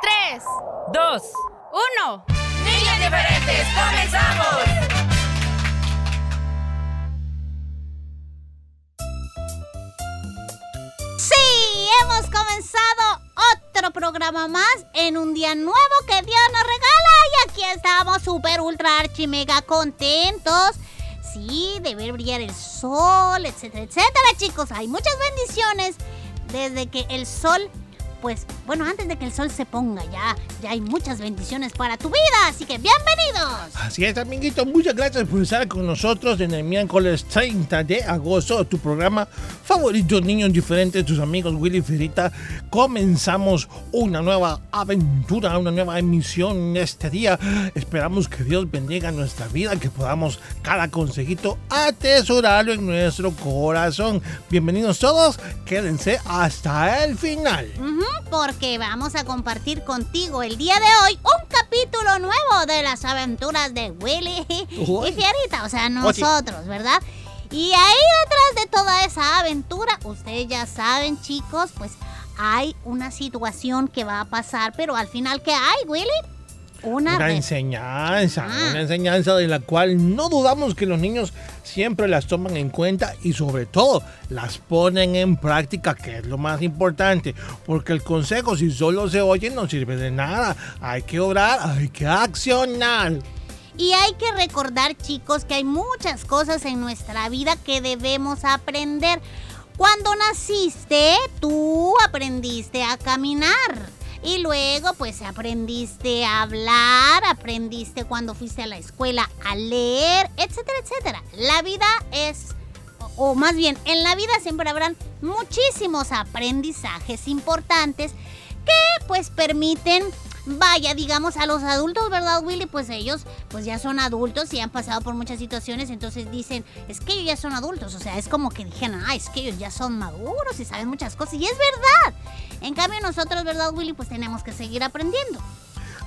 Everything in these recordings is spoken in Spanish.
tres, dos, uno. niños diferentes, comenzamos. Sí, hemos comenzado otro programa más en un día nuevo que Dios nos regala y aquí estamos súper ultra archi mega contentos. Sí, de ver brillar el sol, etcétera, etcétera, chicos. Hay muchas bendiciones desde que el sol, pues, bueno, antes de que el sol se ponga ya, ya hay muchas bendiciones para tu vida. Así que bienvenidos. Así es, amiguito. Muchas gracias por estar con nosotros en el miércoles 30 de agosto, tu programa favorito, Niños Diferentes, tus amigos Willy Ferita. Comenzamos una nueva aventura, una nueva emisión este día. Esperamos que Dios bendiga nuestra vida, que podamos cada consejito atesorarlo en nuestro corazón. Bienvenidos todos, quédense hasta el final. Ujú, porque vamos a compartir contigo el día de hoy un capítulo nuevo de las aventuras de Willy y Fierita, o sea, nosotros, ¿verdad? Y ahí detrás de toda esa aventura, ustedes ya saben, chicos, pues hay una situación que va a pasar, pero al final, ¿qué hay, Willy? Una, enseñanza, Ah. una enseñanza de la cual no dudamos que los niños siempre las toman en cuenta y sobre todo las ponen en práctica, que es lo más importante, porque el consejo si solo se oye no sirve de nada, hay que obrar, hay que accionar. Y hay que recordar, chicos, que hay muchas cosas en nuestra vida que debemos aprender. Cuando naciste, tú aprendiste a caminar. Y luego, pues aprendiste a hablar, aprendiste cuando fuiste a la escuela a leer, etcétera, etcétera. La vida es, o más bien, en la vida siempre habrán muchísimos aprendizajes importantes que pues permiten vaya digamos a los adultos verdad Willy pues ellos pues ya son adultos y han pasado por muchas situaciones entonces dicen es que ellos ya son adultos o sea es como que dijeron ah es que ellos ya son maduros y saben muchas cosas y es verdad en cambio nosotros verdad Willy pues tenemos que seguir aprendiendo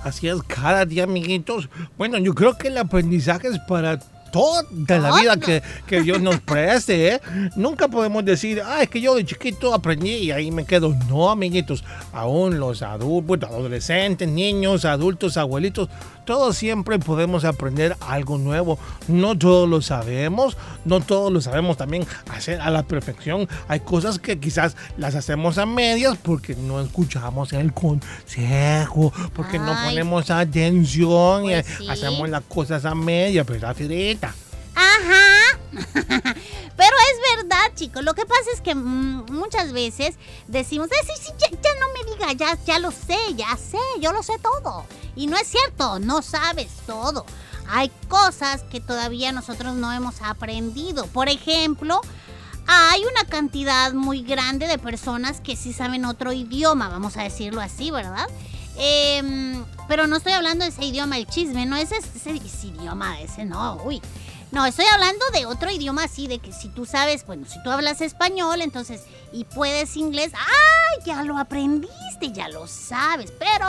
Así es, cada día, amiguitos. Bueno, yo creo que el aprendizaje es para toda la vida que, que Dios nos preste, ¿eh? Nunca podemos decir, ah, es que yo de chiquito aprendí y ahí me quedo. No, amiguitos, aún los adultos, adolescentes, niños, adultos, abuelitos, todos siempre podemos aprender algo nuevo. No todos lo sabemos, no todos lo sabemos también hacer a la perfección. Hay cosas que quizás las hacemos a medias porque no escuchamos el consejo, porque no Ay. ponemos atención Pues y sí. hacemos las cosas a medias, ¿verdad, Firita? Ajá. Pero es verdad, chicos. Lo que pasa es que mm, muchas veces decimos, "Eh, sí, sí, ya, ya no me diga, ya, ya lo sé, ya sé, yo lo sé todo. Y no es cierto, no sabes todo. Hay cosas que todavía nosotros no hemos aprendido. Por ejemplo, hay una cantidad muy grande de personas que sí saben otro idioma, vamos a decirlo así, ¿verdad? Em, pero no estoy hablando de ese idioma del chisme, no ese, ese, ese idioma, ese no, uy. No, estoy hablando de otro idioma así, de que si tú sabes, bueno, si tú hablas español, entonces, y puedes inglés, ¡ay! ya lo aprendiste, ya lo sabes, pero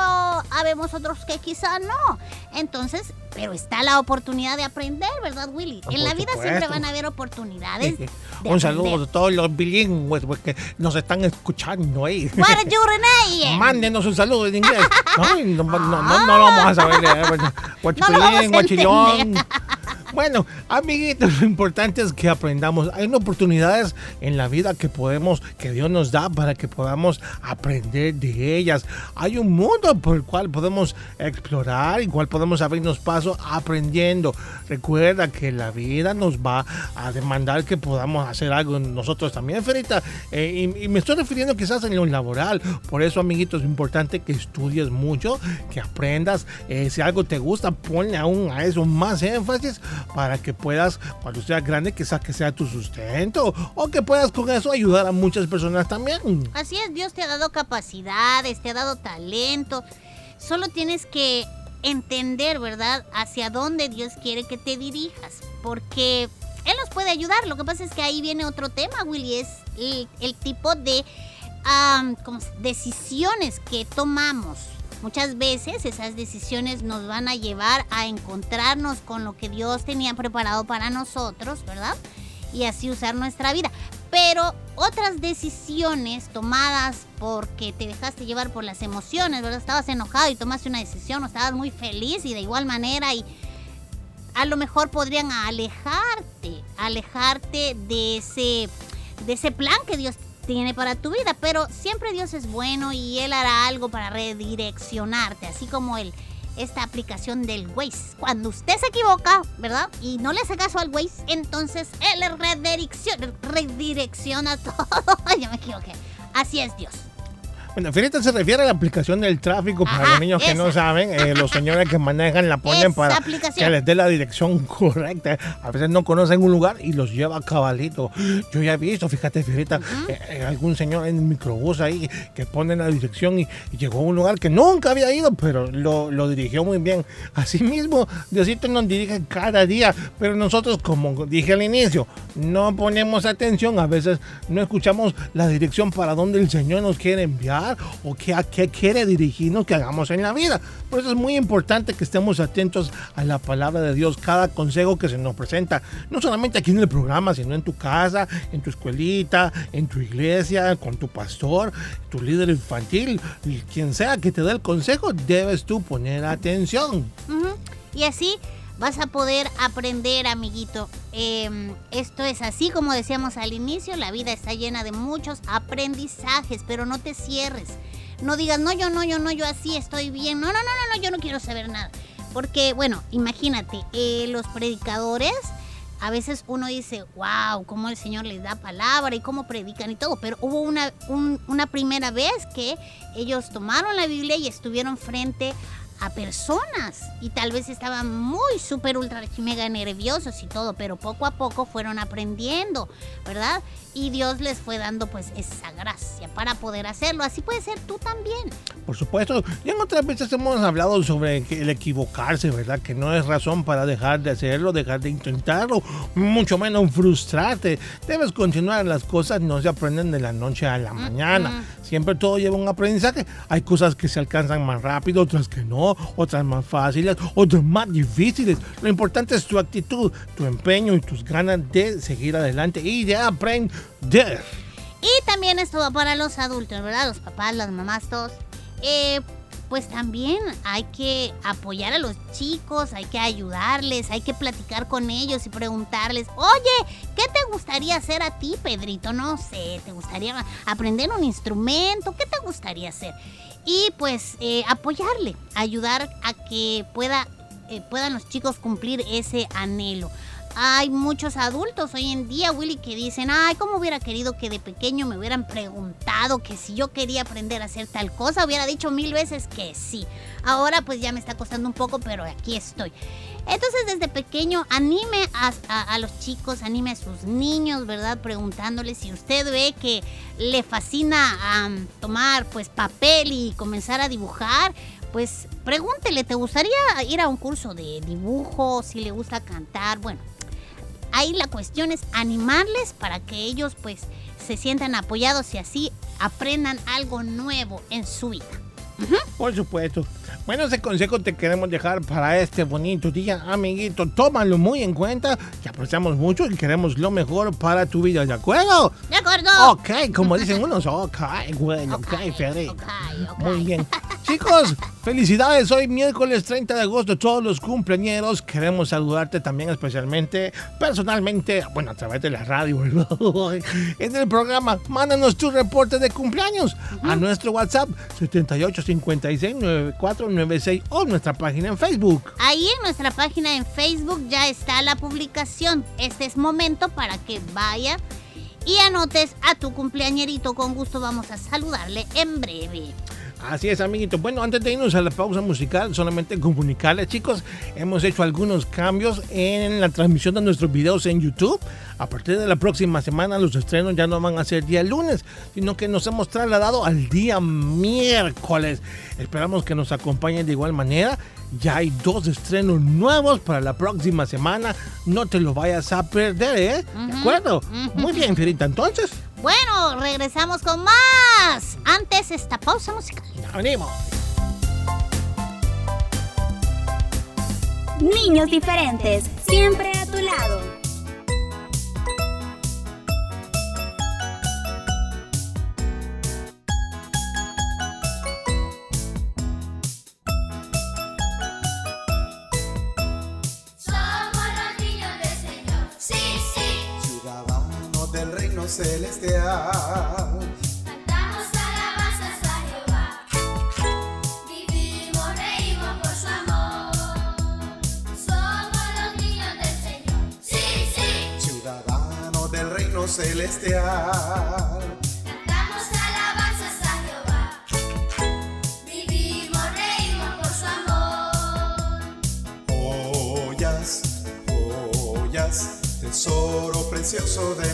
habemos otros que quizá no. Entonces, pero está la oportunidad de aprender, ¿verdad, Willy? Ah, en la vida siempre van a haber oportunidades. de Un saludo aprender. a todos los bilingües pues, que nos están escuchando ahí. Mándenos un saludo en inglés. No, no, no, no, no lo vamos a saber. eh, No lo vamos a Guachipilín, guachilón. entender. Bueno, amiguitos, lo importante es que aprendamos. Hay oportunidades en la vida que podemos, que Dios nos da para que podamos aprender de ellas. Hay un mundo por el cual podemos explorar, igual podemos abrirnos paso aprendiendo. Recuerda que la vida nos va a demandar que podamos hacer algo nosotros también, Ferita. Eh, y, me estoy refiriendo quizás en lo laboral. Por eso, amiguitos, es importante que estudies mucho, que aprendas. Eh, si algo te gusta, ponle aún a eso más énfasis para que puedas, cuando seas grande, quizás que sea tu sustento o que puedas con eso ayudar a muchas personas también. Así es, Dios te ha dado capacidades, te ha dado talento. Solo tienes que entender, ¿verdad?, hacia dónde Dios quiere que te dirijas. Porque Él nos puede ayudar. Lo que pasa es que ahí viene otro tema, Willy. Es el, tipo de am, ¿cómo se- decisiones que tomamos. Muchas veces esas decisiones nos van a llevar a encontrarnos con lo que Dios tenía preparado para nosotros, ¿verdad? Y así usar nuestra vida. Pero otras decisiones tomadas porque te dejaste llevar por las emociones, ¿verdad? Estabas enojado y tomaste una decisión o estabas muy feliz y de igual manera y a lo mejor podrían alejarte, alejarte de ese, de ese plan que Dios tiene para tu vida, pero siempre Dios es bueno y Él hará algo para redireccionarte, así como el, esta aplicación del Waze. Cuando usted se equivoca, ¿verdad? Y no le hace caso al Waze, entonces Él redirecciona, redirecciona todo. Yo me equivoqué. Así es Dios. Bueno, Ferita se refiere a la aplicación del tráfico para Ajá, los niños que esa. no saben. eh, los señores que manejan la ponen Esa para aplicación. que les dé la dirección correcta. A veces no conocen un lugar y los lleva a cabalito. Yo ya he visto, fíjate, Ferita, eh, eh, algún señor en el microbús ahí que pone la dirección y, y llegó a un lugar que nunca había ido, pero lo, lo dirigió muy bien. Asimismo, Diosito nos dirige cada día, pero nosotros, como dije al inicio, no ponemos atención, a veces no escuchamos la dirección para donde el Señor nos quiere enviar o qué, a qué quiere dirigirnos que hagamos en la vida. Por eso es muy importante que estemos atentos a la palabra de Dios, cada consejo que se nos presenta, no solamente aquí en el programa, sino en tu casa, en tu escuelita, en tu iglesia, con tu pastor, tu líder infantil, y quien sea que te dé el consejo, debes tú poner atención. Ujú. Y así vas a poder aprender, amiguito. Eh, esto es así como decíamos al inicio, la vida está llena de muchos aprendizajes, pero no te cierres. No digas, no, yo no, yo no, yo así estoy bien. No, no, no, no, no yo no quiero saber nada. Porque, bueno, imagínate, eh, los predicadores, a veces uno dice, wow, cómo el Señor les da palabra y cómo predican y todo, pero hubo una, un- una primera vez que ellos tomaron la Biblia y estuvieron frente a personas y tal vez estaban muy súper ultra mega nerviosos y todo, pero poco a poco fueron aprendiendo, ¿verdad? Y Dios les fue dando pues esa gracia para poder hacerlo. Así puede ser tú también. Por supuesto, y en otras veces hemos hablado sobre el equivocarse, ¿verdad? Que no es razón para dejar de hacerlo, dejar de intentarlo, mucho menos frustrarte. Debes continuar, las cosas no se aprenden de la noche a la mañana. Siempre todo lleva un aprendizaje. Hay cosas que se alcanzan más rápido, otras que no, otras más fáciles, otras más difíciles. Lo importante es tu actitud, tu empeño y tus ganas de seguir adelante y de aprender. Y también esto va para los adultos, ¿verdad? Los papás, las mamás, todos. Eh, pues también hay que apoyar a los chicos, hay que ayudarles, hay que platicar con ellos y preguntarles, oye, ¿qué te gustaría hacer a ti, Pedrito? No sé, ¿te gustaría aprender un instrumento? ¿Qué te gustaría hacer? Y pues eh, apoyarle, ayudar a que pueda, eh, puedan los chicos cumplir ese anhelo. Hay muchos adultos hoy en día, Willy, que dicen, ay, ¿cómo hubiera querido que de pequeño me hubieran preguntado que si yo quería aprender a hacer tal cosa? Hubiera dicho mil veces que sí. Ahora pues ya me está costando un poco, pero aquí estoy. Entonces desde pequeño anime a, los chicos, anime a sus niños, ¿verdad? Preguntándoles si usted ve que le fascina tomar pues papel y comenzar a dibujar, pues pregúntele, ¿te gustaría ir a un curso de dibujo? Si le gusta cantar, bueno Ahí la cuestión es animarles para que ellos pues se sientan apoyados y así aprendan algo nuevo en su vida. Por supuesto. Bueno, ese consejo te queremos dejar para este bonito día, amiguito. Tómalo muy en cuenta, que apreciamos mucho y queremos lo mejor para tu vida, ¿de acuerdo? ¿De acuerdo? Ok, como dicen unos, ok, bueno, ok, Ferry. ok, ok. Muy bien. Chicos, felicidades. Hoy miércoles 30 de agosto, todos los cumpleañeros. Queremos saludarte también especialmente, personalmente, bueno, a través de la radio. En el programa, mándanos tu reporte de cumpleaños a nuestro WhatsApp 78569496 o nuestra página en Facebook. Ahí en nuestra página en Facebook ya está la publicación. Este es momento para que vaya y anotes a tu cumpleañerito. Con gusto vamos a saludarle en breve. Así es, amiguitos. Bueno, antes de irnos a la pausa musical, solamente comunicarles, chicos, hemos hecho algunos cambios en la transmisión de nuestros videos en YouTube. A partir de la próxima semana, los estrenos ya no van a ser día lunes, sino que nos hemos trasladado al día miércoles. Esperamos que nos acompañen de igual manera. Ya hay dos estrenos nuevos para la próxima semana. No te lo vayas a perder, ¿eh? ¿De acuerdo? Muy bien, Fierita. Entonces, Bueno, regresamos con más. Antes esta pausa musical. ya venimos. Niños diferentes, siempre a tu lado. Celestial. Cantamos alabanzas a Jehová. Vivimos, reímos por su amor. Somos los niños del Señor. Sí, sí. Ciudadanos del reino celestial. Cantamos alabanzas a Jehová. Vivimos, reímos por su amor. Joyas, joyas, tesoro precioso de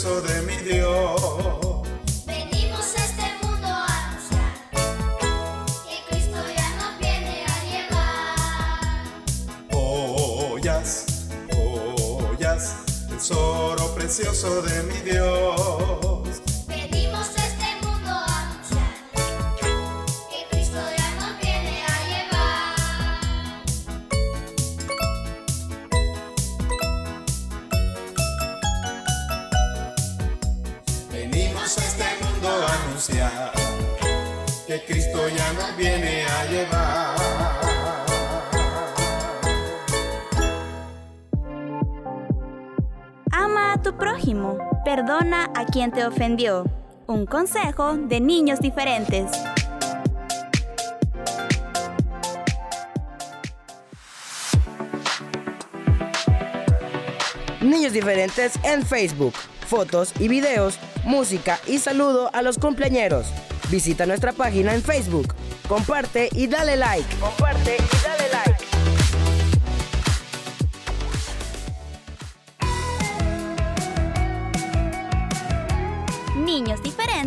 precioso de mi. Quien te ofendió. Un consejo de niños diferentes. Niños diferentes en Facebook. Fotos y videos, música y saludo a los cumpleañeros. Visita nuestra página en Facebook. Comparte y dale like. Comparte y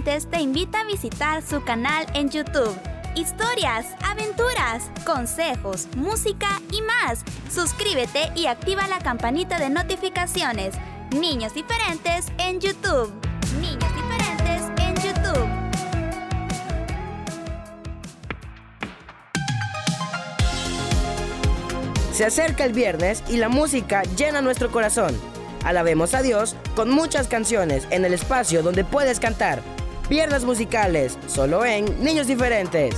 Te invita a visitar su canal en YouTube. Historias, aventuras, consejos, música y más. Suscríbete y activa la campanita de notificaciones. Niños diferentes en YouTube. Niños diferentes en YouTube. Se acerca el viernes y la música llena nuestro corazón. Alabemos a Dios con muchas canciones en el espacio donde puedes cantar. Viernes musicales, solo en Niños Diferentes.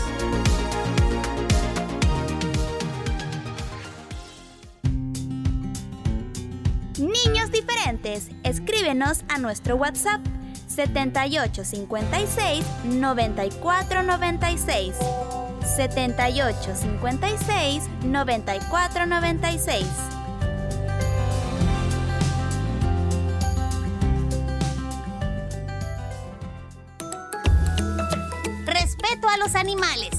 Niños diferentes, escríbenos a nuestro WhatsApp 7856 9496. 7856 9496. Respeto a los animales.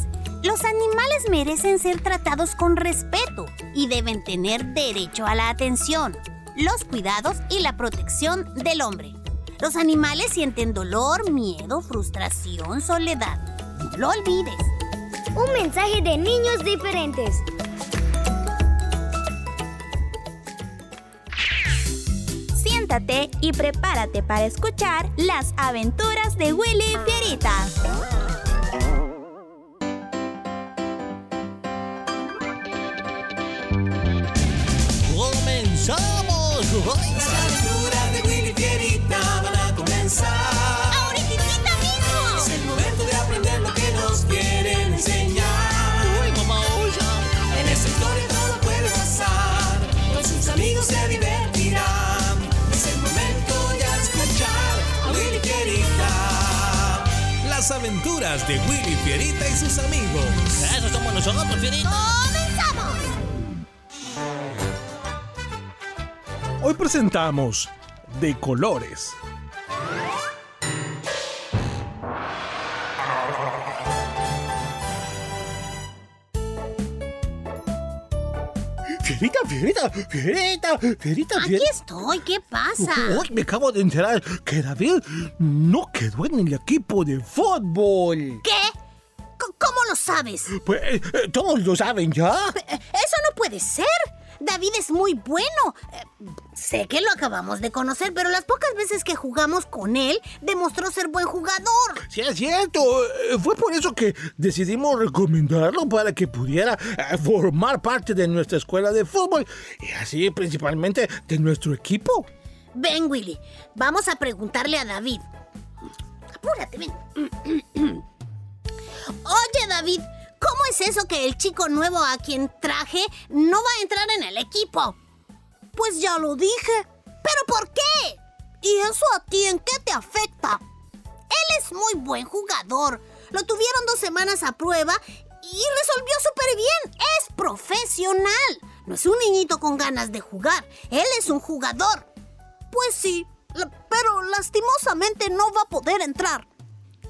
Los animales merecen ser tratados con respeto y deben tener derecho a la atención, los cuidados y la protección del hombre. Los animales sienten dolor, miedo, frustración, soledad. No lo olvides. Un mensaje de niños diferentes. Siéntate y prepárate para escuchar las aventuras de Willy y Fierita. ¡Comenzamos! Las aventuras de Willy Fierita van a comenzar. ¡Ahorita mismo! Es el momento de aprender lo que nos quieren enseñar. En esta historia todo puede pasar. Con sus amigos se divertirán. Es el momento ya de escuchar a Willy Fierita. Las aventuras de Willy Fierita y sus amigos. Eso somos nosotros, Fierita. Hoy presentamos De Colores. Fierita, Fierita, Fierita, Fierita, Aquí Fierita. estoy, ¿qué pasa? Uy, me acabo de enterar que David no quedó en el equipo de fútbol. ¿Qué? ¿Cómo lo sabes? Pues eh, todos lo saben ya. Eso no puede ser. David es muy bueno. Eh, sé que lo acabamos de conocer, pero las pocas veces que jugamos con él, demostró ser buen jugador. Sí, es cierto. Eh, Fue por eso que decidimos recomendarlo para que pudiera eh, formar parte de nuestra escuela de fútbol y así principalmente de nuestro equipo. Ven, Willy, vamos a preguntarle a David. Apúrate, ven. Oye, David, ¿cómo es eso que el chico nuevo a quien traje no va a entrar en el equipo? Pues ya lo dije. ¿Pero por qué? ¿Y eso a ti en qué te afecta? Él es muy buen jugador. Lo tuvieron dos semanas a prueba y resolvió súper bien. Es profesional. No es un niñito con ganas de jugar. Él es un jugador. Pues sí, pero lastimosamente no va a poder entrar.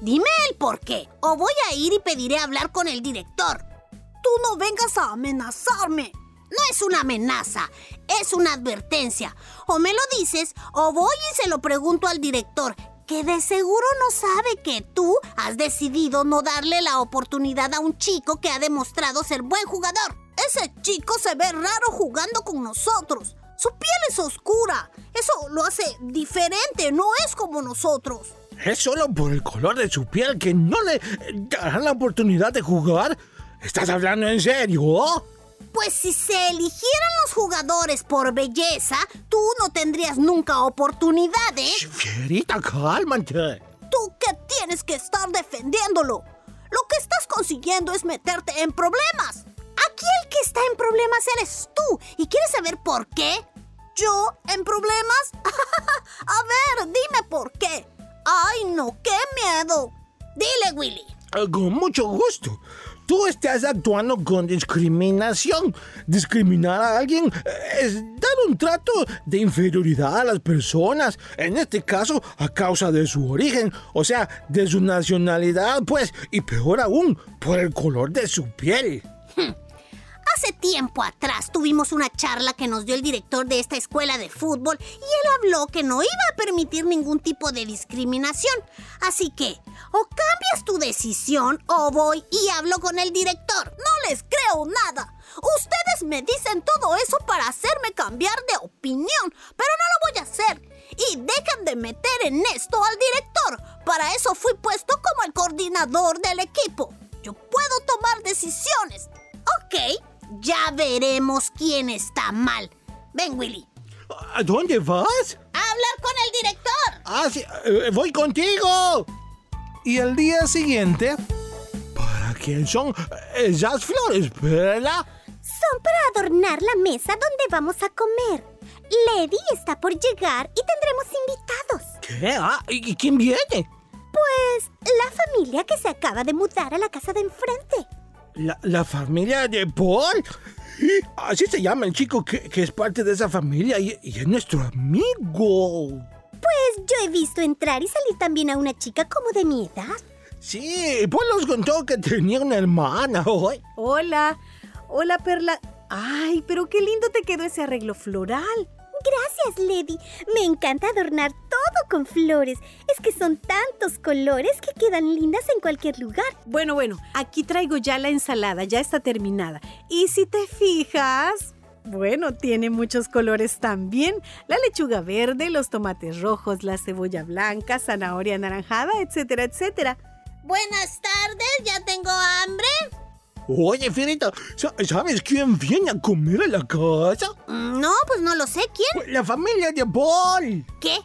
Dime el por qué, o voy a ir y pediré hablar con el director. Tú no vengas a amenazarme. No es una amenaza, es una advertencia. O me lo dices, o voy y se lo pregunto al director, que de seguro no sabe que tú has decidido no darle la oportunidad a un chico que ha demostrado ser buen jugador. Ese chico se ve raro jugando con nosotros. Su piel es oscura. Eso lo hace diferente, no es como nosotros. ¿Es solo por el color de su piel que no le darán la oportunidad de jugar? ¿Estás hablando en serio? Pues si se eligieran los jugadores por belleza, tú no tendrías nunca oportunidad, ¿eh? Fierita, cálmate. Tú que tienes que estar defendiéndolo. Lo que estás consiguiendo es meterte en problemas. Aquí el que está en problemas eres tú. ¿Y quieres saber por qué? ¿Yo en problemas? A ver, dime por qué. Ay, no, qué miedo. Dile, Willy. Con mucho gusto. Tú estás actuando con discriminación. Discriminar a alguien eh, es dar un trato de inferioridad a las personas. En este caso, a causa de su origen, o sea, de su nacionalidad, pues, y peor aún, por el color de su piel. Hace tiempo atrás tuvimos una charla que nos dio el director de esta escuela de fútbol y él habló que no iba a permitir ningún tipo de discriminación. Así que, o cambias tu decisión o voy y hablo con el director. No les creo nada. Ustedes me dicen todo eso para hacerme cambiar de opinión, pero no lo voy a hacer. Y dejen de meter en esto al director. Para eso fui puesto como el coordinador del equipo. Yo puedo tomar decisiones. Ok, Ya veremos quién está mal. Ven, Willy. ¿A dónde vas? A hablar con el director. Ah, sí, eh, voy contigo. Y al día siguiente, ¿Para quién son esas flores, Perla? Son para adornar la mesa donde vamos a comer. Lady está por llegar y tendremos invitados. ¿Qué? Ah, ¿y y quién viene? Pues la familia que se acaba de mudar a la casa de enfrente. La, la familia de Paul. Así se llama el chico que, que es parte de esa familia y, y es nuestro amigo. Pues yo he visto entrar y salir también a una chica como de mi edad. Sí, Paul nos contó que tenía una hermana. hoy. Hola, hola Perla. Ay, pero qué lindo te quedó ese arreglo floral. Gracias, Lady. Me encanta adornar todo con flores. Es que son tantos colores que quedan lindas en cualquier lugar. Bueno, bueno, aquí traigo ya la ensalada, ya está terminada. Y si te fijas, bueno, tiene muchos colores también. La lechuga verde, los tomates rojos, la cebolla blanca, zanahoria anaranjada, etcétera, etcétera. Buenas tardes, ya tengo hambre. Oye, Fierita, sa- ¿sabes quién viene a comer a la casa? Mm, No, pues no lo sé. ¿Quién? Pues La familia de Paul. ¿Qué?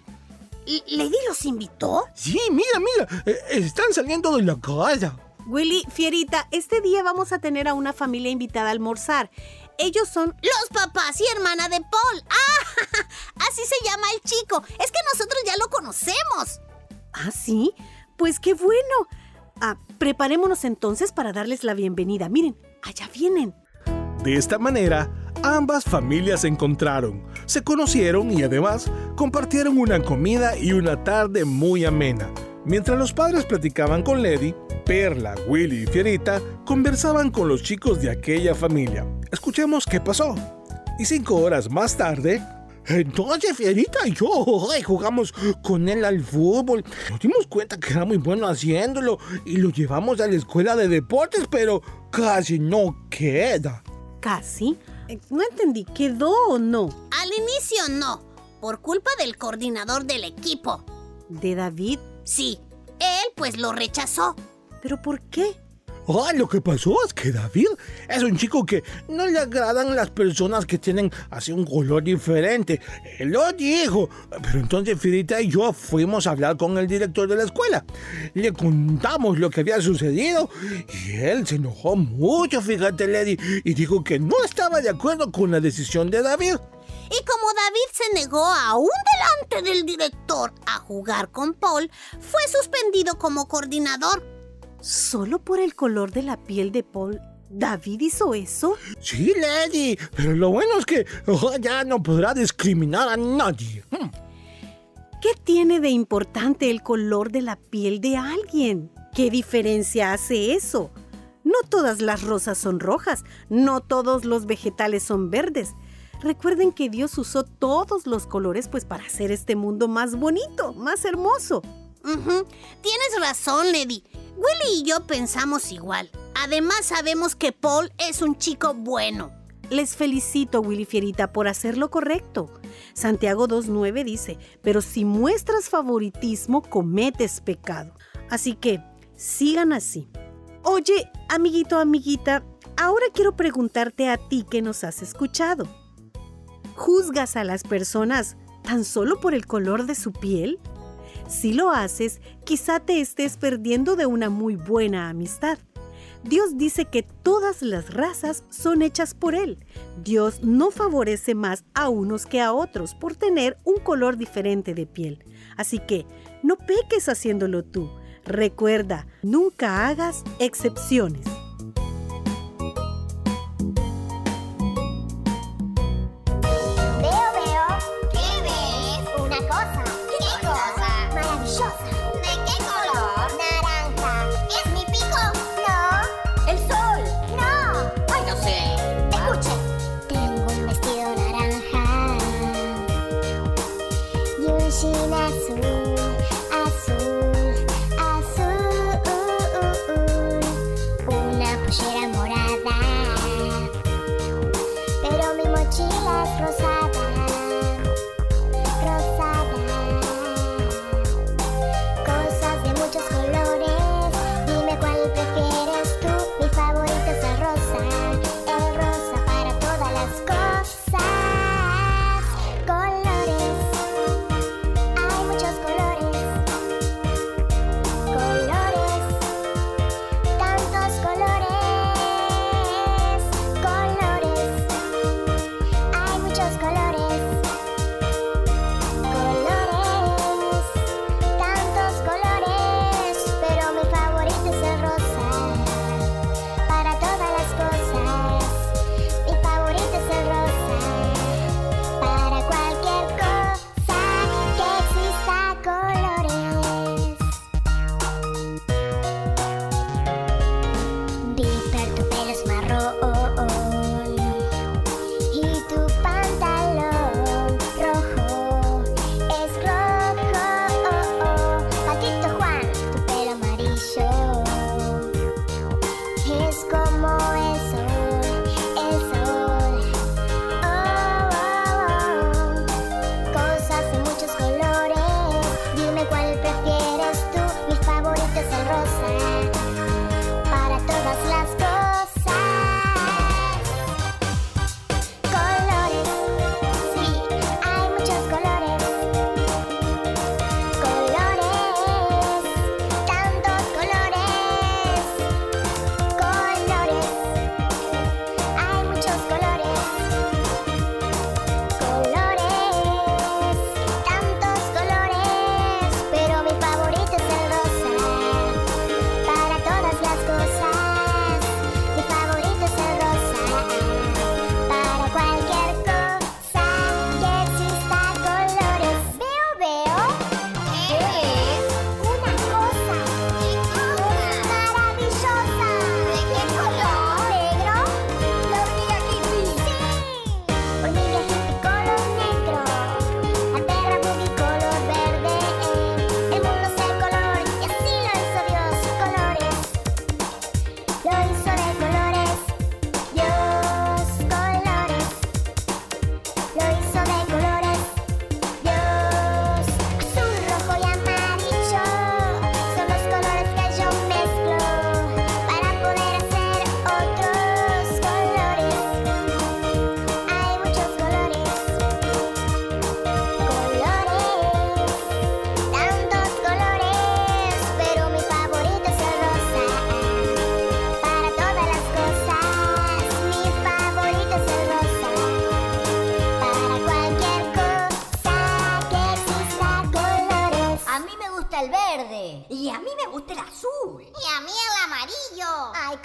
¿Lady los invitó? Sí, mira, mira, eh, están saliendo de la casa. Willy, Fierita, este día vamos a tener a una familia invitada a almorzar. Ellos son... Los papás y hermana de Paul. ¡Ah! Así se llama el chico. Es que nosotros ya lo conocemos. ¿Ah, sí? Pues qué bueno. Ah, preparémonos entonces para darles la bienvenida. Miren, allá vienen. de esta manera, ambas familias se encontraron, se conocieron y además compartieron una comida y una tarde muy amena. Mientras los padres platicaban con Lady, Perla, Willy y Fierita conversaban con los chicos de aquella familia. Escuchemos qué pasó. Y cinco horas más tarde, Entonces, Fierita y yo ay, jugamos con él al fútbol. Nos dimos cuenta que era muy bueno haciéndolo y lo llevamos a la escuela de deportes, pero casi no queda. ¿Casi? Eh, no entendí, ¿quedó o no? Al inicio no, por culpa del coordinador del equipo. ¿De David? Sí, él pues lo rechazó. ¿Pero por qué? Ah, lo que pasó es que David es un chico que no le agradan las personas que tienen así un color diferente. Él lo dijo. Pero entonces Fierita y yo fuimos a hablar con el director de la escuela. Le contamos lo que había sucedido y él se enojó mucho, fíjate, Lady, y dijo que no estaba de acuerdo con la decisión de David. Y como David se negó aún delante del director a jugar con Paul, fue suspendido como coordinador. ¿Solo por el color de la piel de Paul? ¿David hizo eso? Sí, Lady, pero lo bueno es que oh, ya no podrá discriminar a nadie. Hmm. ¿Qué tiene de importante el color de la piel de alguien? ¿Qué diferencia hace eso? No todas las rosas son rojas, no todos los vegetales son verdes. Recuerden que Dios usó todos los colores pues para hacer este mundo más bonito, más hermoso. Tienes razón, Lady. Willy y yo pensamos igual. Además sabemos que Paul es un chico bueno. Les felicito, Willy Fierita, por hacer lo correcto. Santiago 2.9 dice, pero si muestras favoritismo, cometes pecado. Así que, sigan así. Oye, amiguito, amiguita, ahora quiero preguntarte a ti que nos has escuchado. ¿Juzgas a las personas tan solo por el color de su piel? Si lo haces, quizá te estés perdiendo de una muy buena amistad. Dios dice que todas las razas son hechas por Él. Dios no favorece más a unos que a otros por tener un color diferente de piel. Así que no peques haciéndolo tú. Recuerda, nunca hagas excepciones.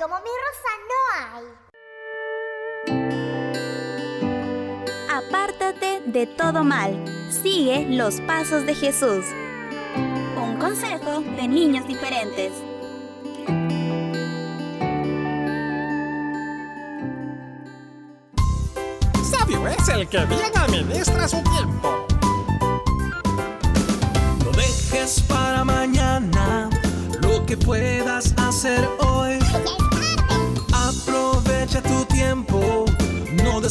Como mi rosa no hay. Apártate de todo mal. Sigue los pasos de Jesús. Un consejo de niños diferentes. Sabio es el que bien administra su tiempo. No dejes para mañana lo que puedas hacer hoy.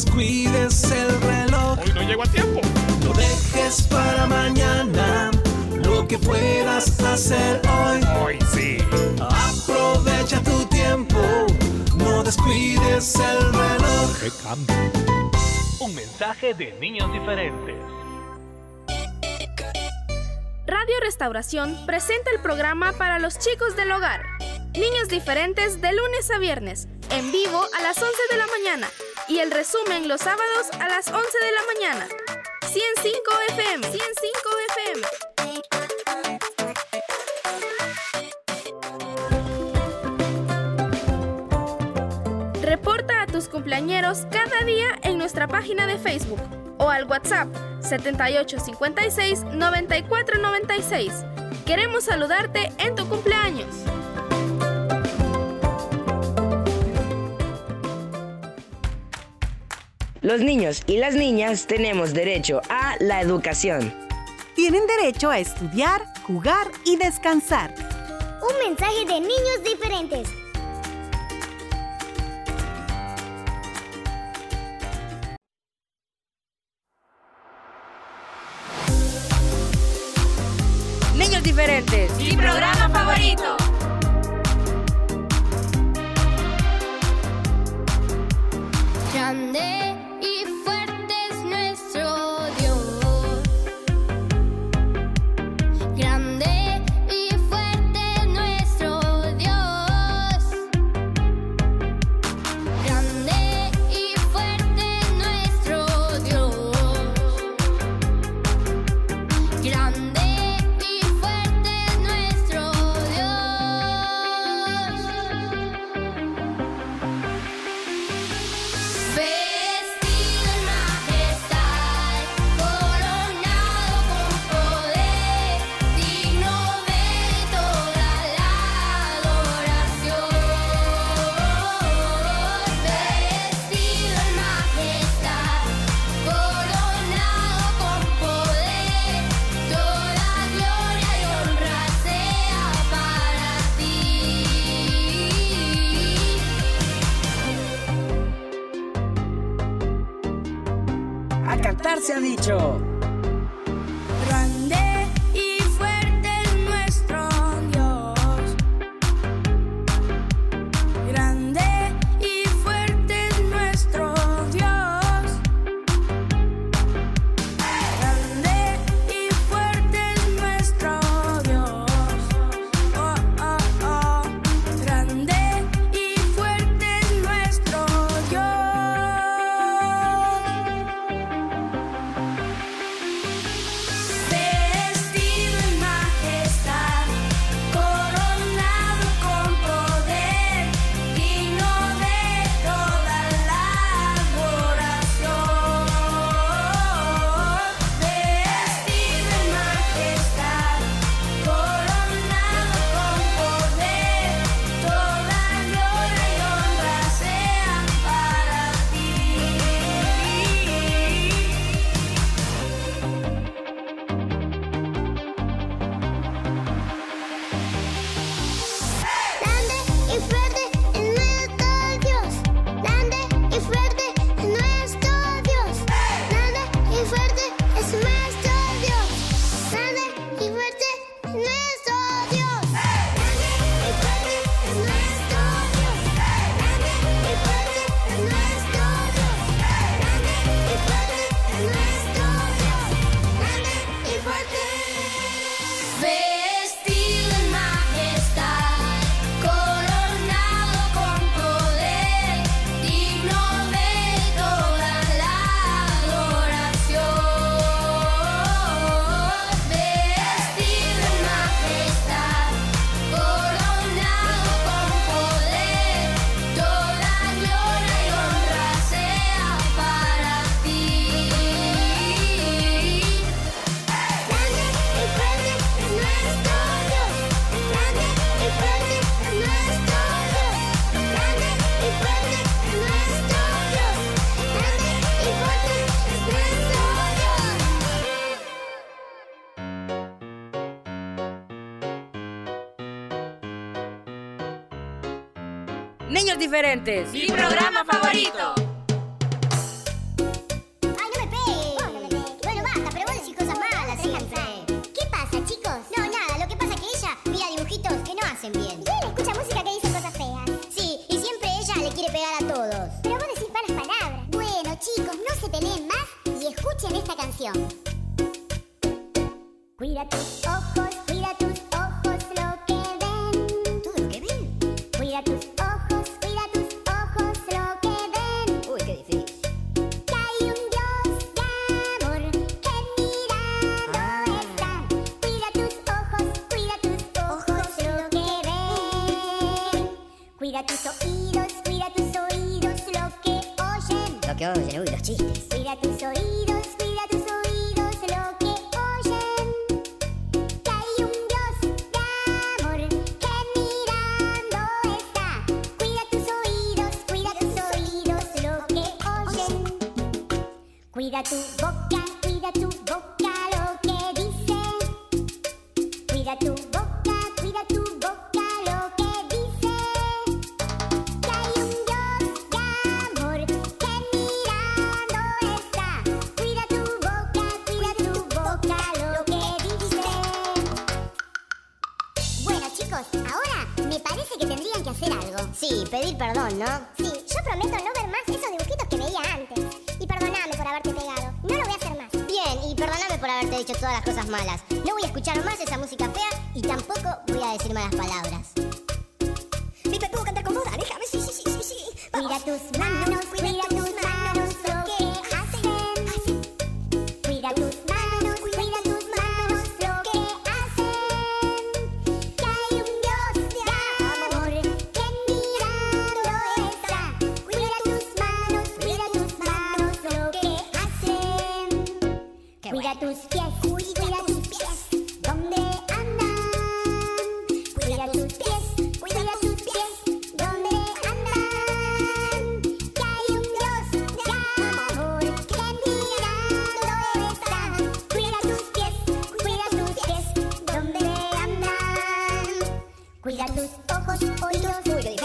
Descuides el reloj. Hoy no llego a tiempo. No dejes para mañana lo que puedas hacer hoy. Hoy sí. Aprovecha tu tiempo, no descuides el reloj. ¡Qué cambio! Un mensaje de niños diferentes. Radio Restauración presenta el programa para los chicos del hogar. Niños diferentes de lunes a viernes, en vivo a las 11 de la mañana y el resumen los sábados a las 11 de la mañana. 105 FM, 105 FM. Reporta a tus cumpleañeros cada día en nuestra página de Facebook o al WhatsApp 7856 9496. Queremos saludarte en tu cumpleaños. Los niños y las niñas tenemos derecho a la educación. Tienen derecho a estudiar, jugar y descansar. Un mensaje de niños diferentes. Niños diferentes. Mi programa favorito. A cantar se ha dicho. Mi programa favorito.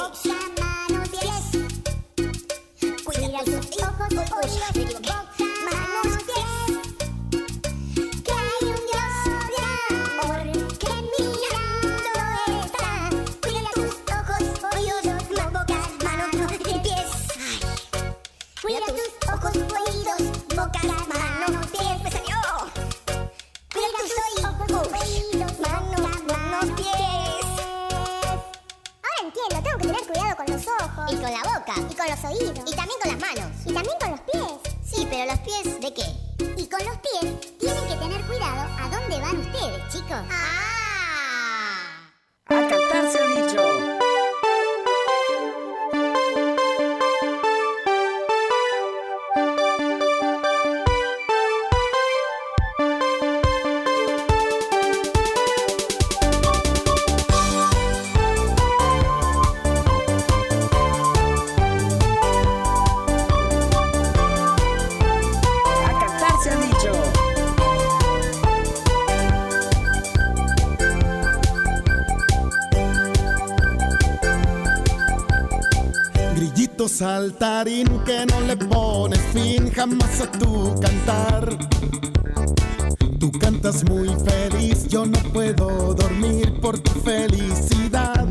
Big shot. saltarín que no le pones fin jamás a tu cantar. Tú cantas muy feliz, yo no puedo dormir por tu felicidad.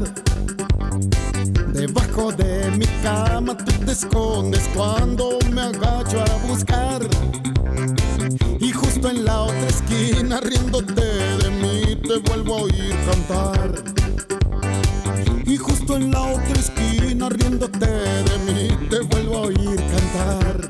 Debajo de mi cama tú te escondes cuando me agacho a buscar. Y justo en la otra esquina, riéndote de mí, te vuelvo a oír cantar. Y justo en la otra esquina, riéndote de olvidar.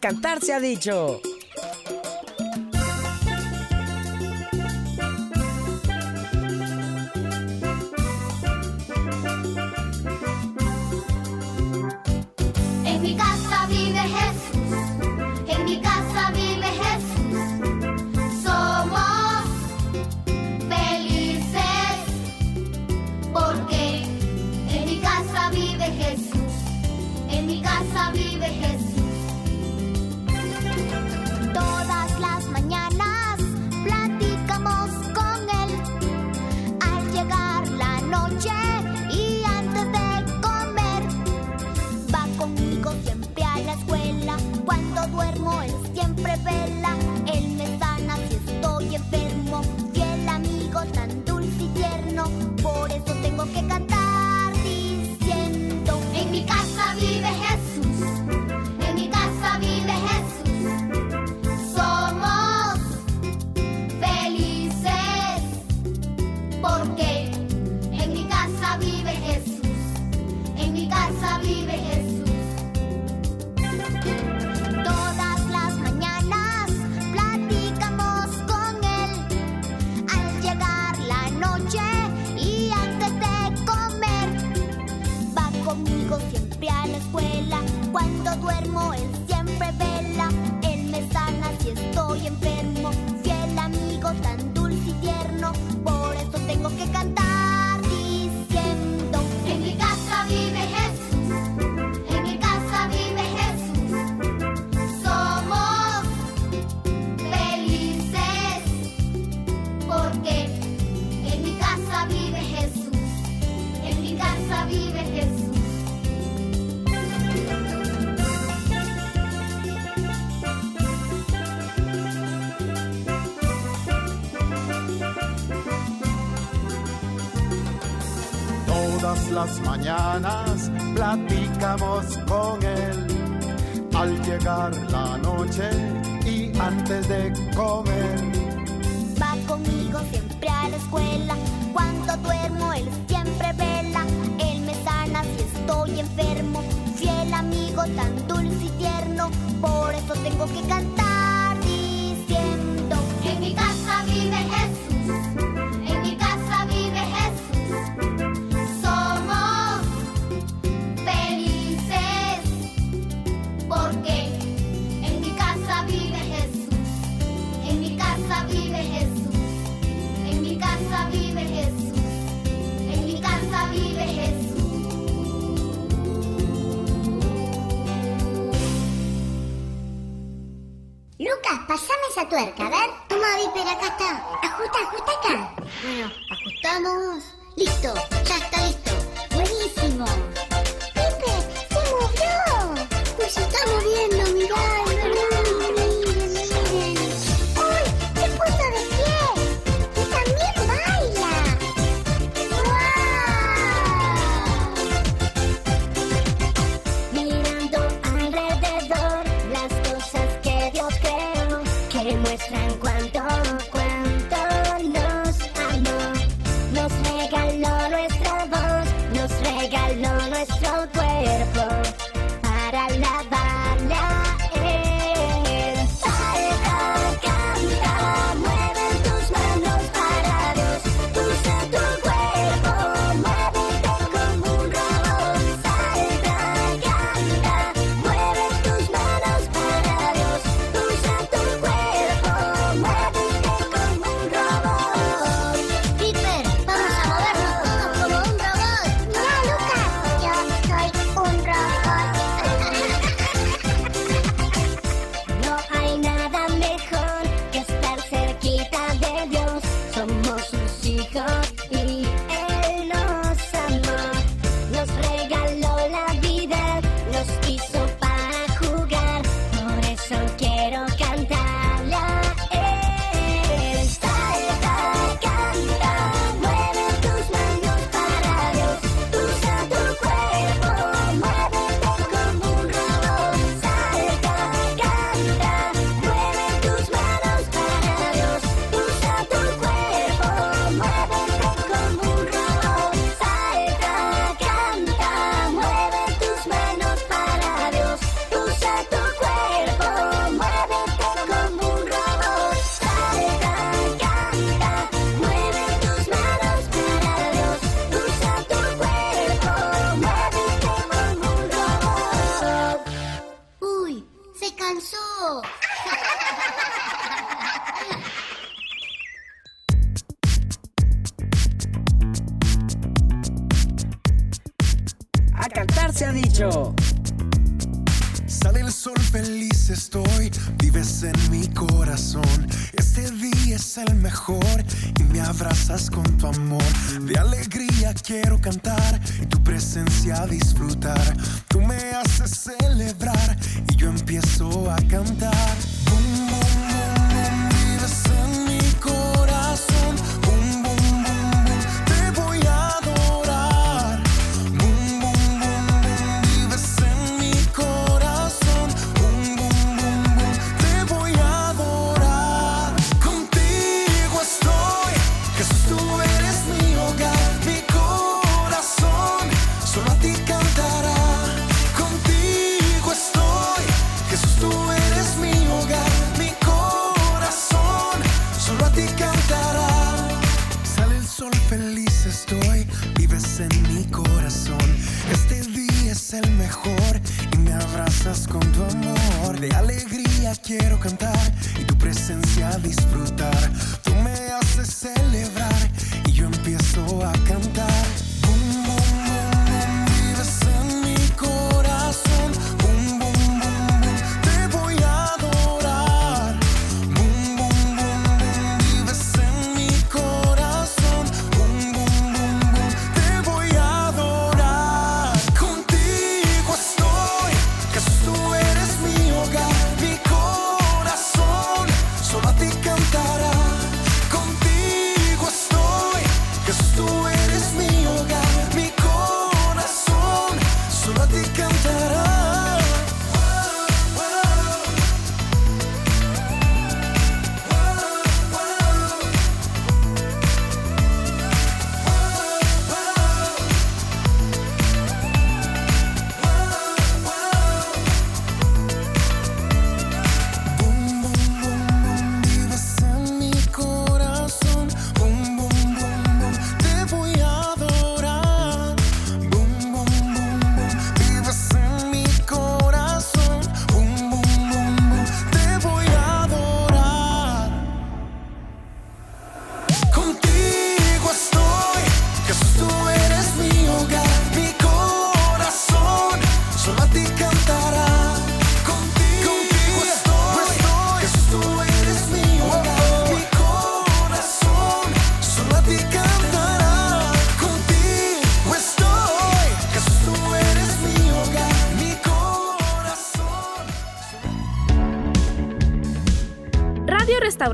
Cantar se ha dicho. acabó porque en mi casa vive Jesús, en mi casa vive Jesús, en mi casa vive Jesús, en mi casa vive Jesús. Lucas, pasame esa tuerca, a ver. Toma, Viper, acá está. Ajusta, ajusta acá. Bueno, ajustamos. Listo, ya está listo. Buenísimo.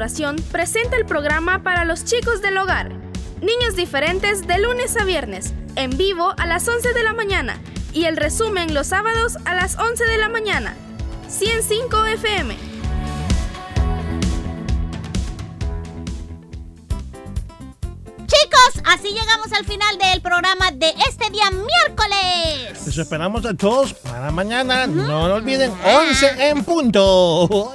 Restauración presenta el programa para los chicos del hogar. Niños diferentes de lunes a viernes, en vivo a las 11 de la mañana y el resumen los sábados a las 11 de la mañana. 105 FM. Chicos, así llegamos al final del programa de este día miércoles. Les esperamos a todos para mañana. No lo olviden, 11 en punto.